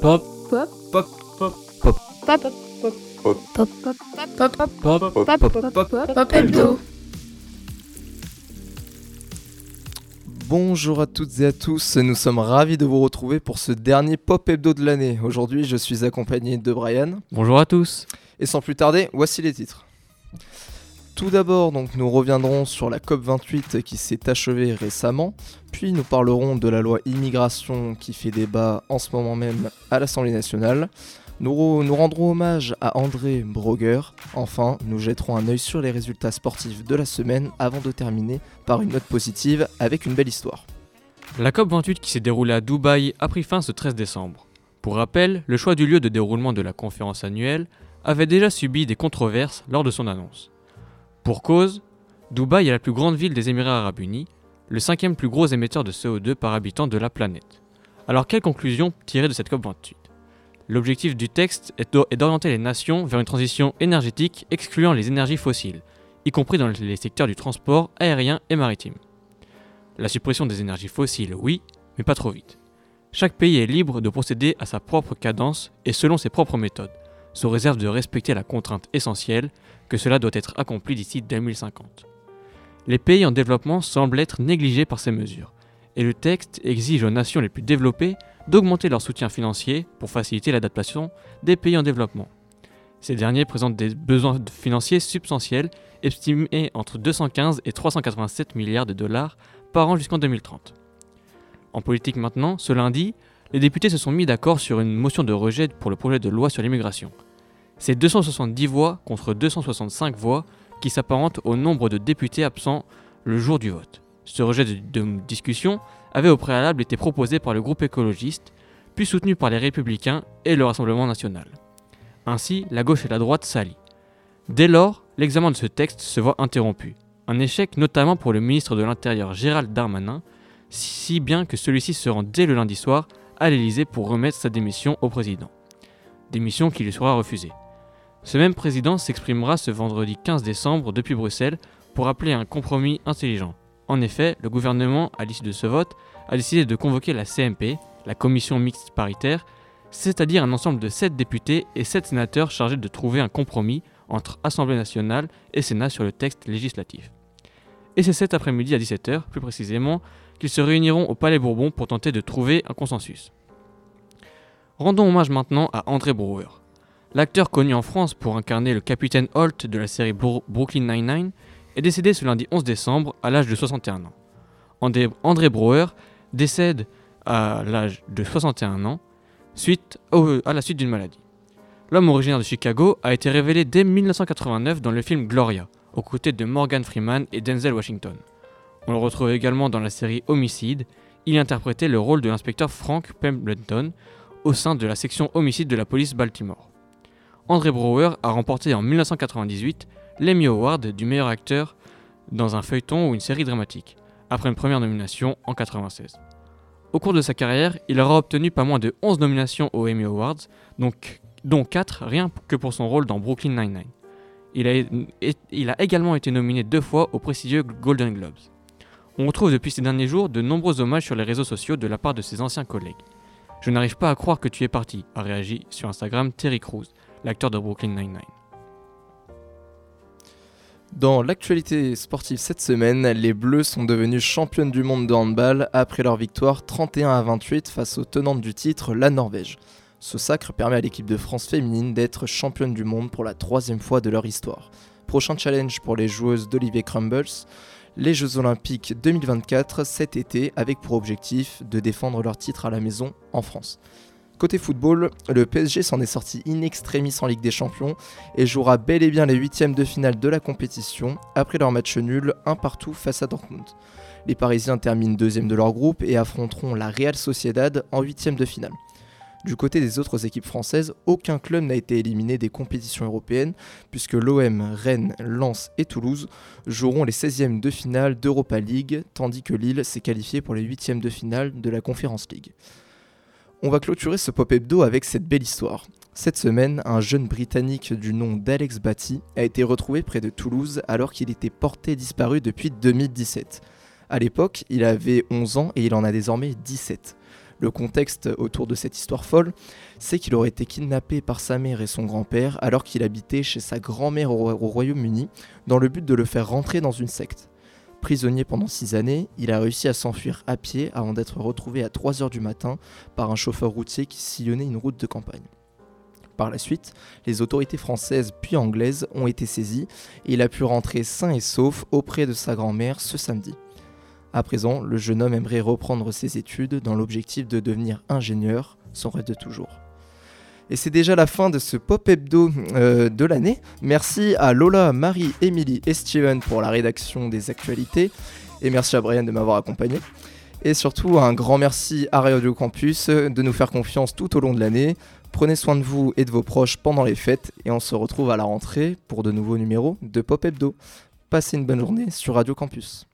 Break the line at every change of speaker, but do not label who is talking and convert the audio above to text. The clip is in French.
Pop.
Pop.
Pop. Pop.
Pop. Pop.
Pop.
Pop. Pop. Pop. Pop.
Pop.
Pop. Pop. Pop. Pop. Hebdo.
Bonjour à toutes et à tous, nous sommes ravis de vous retrouver pour ce dernier Pop Hebdo de l'année. Aujourd'hui, je suis accompagné de Brian.
Bonjour à tous.
Et sans plus tarder, voici les titres. Tout d'abord, donc, nous reviendrons sur la COP28 qui s'est achevée récemment, puis nous parlerons de la loi immigration qui fait débat en ce moment même à l'Assemblée nationale. Nous, nous rendrons hommage à André Broger. Enfin, nous jetterons un œil sur les résultats sportifs de la semaine avant de terminer par une note positive avec une belle histoire.
La COP28 qui s'est déroulée à Dubaï a pris fin ce 13 décembre. Pour rappel, le choix du lieu de déroulement de la conférence annuelle avait déjà subi des controverses lors de son annonce. Pour cause, Dubaï est la plus grande ville des Émirats arabes unis, le cinquième plus gros émetteur de CO2 par habitant de la planète. Alors quelle conclusion tirer de cette COP28 L'objectif du texte est d'o- est d'orienter les nations vers une transition énergétique excluant les énergies fossiles, y compris dans les secteurs du transport aérien et maritime. La suppression des énergies fossiles, oui, mais pas trop vite. Chaque pays est libre de procéder à sa propre cadence et selon ses propres méthodes, sous réserve de respecter la contrainte essentielle que cela doit être accompli d'ici 2050. Les pays en développement semblent être négligés par ces mesures, et le texte exige aux nations les plus développées d'augmenter leur soutien financier pour faciliter l'adaptation des pays en développement. Ces derniers présentent des besoins financiers substantiels, estimés entre 215 et 387 milliards de dollars par an jusqu'en 2030. En politique maintenant, ce lundi, les députés se sont mis d'accord sur une motion de rejet pour le projet de loi sur l'immigration. C'est 270 voix contre 265 voix qui s'apparentent au nombre de députés absents le jour du vote. Ce rejet de, de discussion avait au préalable été proposé par le groupe écologiste, puis soutenu par les républicains et le Rassemblement national. Ainsi, la gauche et la droite s'allient. Dès lors, l'examen de ce texte se voit interrompu. Un échec notamment pour le ministre de l'Intérieur Gérald Darmanin, si bien que celui-ci se rend dès le lundi soir à l'Élysée pour remettre sa démission au président. Démission qui lui sera refusée. Ce même président s'exprimera ce vendredi 15 décembre depuis Bruxelles pour appeler à un compromis intelligent. En effet, le gouvernement, à l'issue de ce vote, a décidé de convoquer la CMP, la commission mixte paritaire, c'est-à-dire un ensemble de 7 députés et 7 sénateurs chargés de trouver un compromis entre Assemblée nationale et Sénat sur le texte législatif. Et c'est cet après-midi à 17h, plus précisément, qu'ils se réuniront au Palais Bourbon pour tenter de trouver un consensus. Rendons hommage maintenant à André Brouwer. L'acteur connu en France pour incarner le capitaine Holt de la série Bro- Brooklyn Nine-Nine est décédé ce lundi 11 décembre à l'âge de 61 ans. André, André Brouwer décède à l'âge de 61 ans suite à la suite d'une maladie. L'homme originaire de Chicago a été révélé dès 1989 dans le film Gloria, aux côtés de Morgan Freeman et Denzel Washington. On le retrouve également dans la série Homicide. Il interprétait le rôle de l'inspecteur Frank Pembleton au sein de la section homicide de la police Baltimore. André Brouwer a remporté en 1998 l'Emmy Award du meilleur acteur dans un feuilleton ou une série dramatique, après une première nomination en 1996. Au cours de sa carrière, il aura obtenu pas moins de 11 nominations aux Emmy Awards, dont 4 rien que pour son rôle dans Brooklyn Nine-Nine. Il a, également été nominé deux fois aux prestigieux Golden Globes. On retrouve depuis ces derniers jours de nombreux hommages sur les réseaux sociaux de la part de ses anciens collègues. Je n'arrive pas à croire que tu es parti, a réagi sur Instagram Terry Crews, l'acteur de Brooklyn Nine-Nine.
Dans l'actualité sportive cette semaine, les Bleus sont devenus championnes du monde de handball après leur victoire 31 à 28 face aux tenantes du titre, la Norvège. Ce sacre permet à l'équipe de France féminine d'être championne du monde pour la troisième fois de leur histoire. Prochain challenge pour les joueuses d'Olivier Crumbles, les Jeux Olympiques 2024 cet été avec pour objectif de défendre leur titre à la maison en France. Côté football, le PSG s'en est sorti in extremis en Ligue des Champions et jouera bel et bien les huitièmes de finale de la compétition après leur match nul un partout face à Dortmund. Les Parisiens terminent deuxième de leur groupe et affronteront la Real Sociedad en huitième de finale. Du côté des autres équipes françaises, aucun club n'a été éliminé des compétitions européennes puisque l'OM, Rennes, Lens et Toulouse joueront les 16e de finale d'Europa League tandis que Lille s'est qualifié pour les huitièmes de finale de la Conference League. On va clôturer ce pop hebdo avec cette belle histoire. Cette semaine, un jeune Britannique du nom d'Alex Batty a été retrouvé près de Toulouse alors qu'il était porté disparu depuis 2017. À l'époque, il avait 11 ans et il en a désormais 17. Le contexte autour de cette histoire folle, c'est qu'il aurait été kidnappé par sa mère et son grand-père alors qu'il habitait chez sa grand-mère au, au Royaume-Uni dans le but de le faire rentrer dans une secte. Prisonnier pendant 6 années, il a réussi à s'enfuir à pied avant d'être retrouvé à 3h du matin par un chauffeur routier qui sillonnait une route de campagne. Par la suite, les autorités françaises puis anglaises ont été saisies et il a pu rentrer sain et sauf auprès de sa grand-mère ce samedi. À présent, le jeune homme aimerait reprendre ses études dans l'objectif de devenir ingénieur, son rêve de toujours. Et c'est déjà la fin de ce Pop Hebdo euh, de l'année. Merci à Lola, Marie, Émilie et Steven pour la rédaction des actualités. Et merci à Brian de m'avoir accompagné. Et surtout, un grand merci à Radio Campus de nous faire confiance tout au long de l'année. Prenez soin de vous et de vos proches pendant les fêtes. Et on se retrouve à la rentrée pour de nouveaux numéros de Pop Hebdo. Passez une bonne journée sur Radio Campus.